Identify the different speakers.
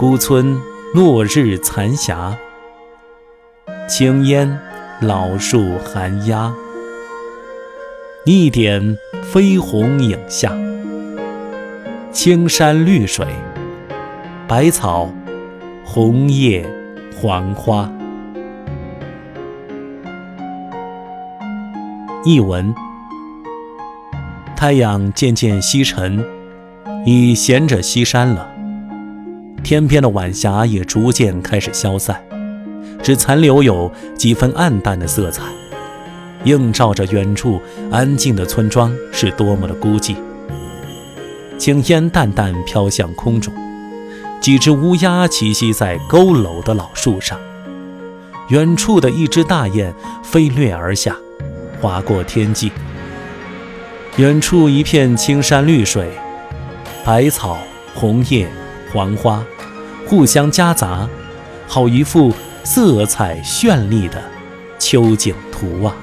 Speaker 1: 孤村落日残霞，青烟老树寒鸦。一点飞鸿影下，青山绿水，百草红叶黄花。译文：太阳渐渐西沉，已衔着西山了。天边的晚霞也逐渐开始消散，只残留有几分暗淡的色彩，映照着远处安静的村庄是多么的孤寂。青烟淡淡飘向空中，几只乌鸦栖息在佝偻的老树上。远处的一只大雁飞掠而下，划过天际。远处一片青山绿水，百草红叶。黄花互相夹杂，好一幅色彩绚丽的秋景图啊！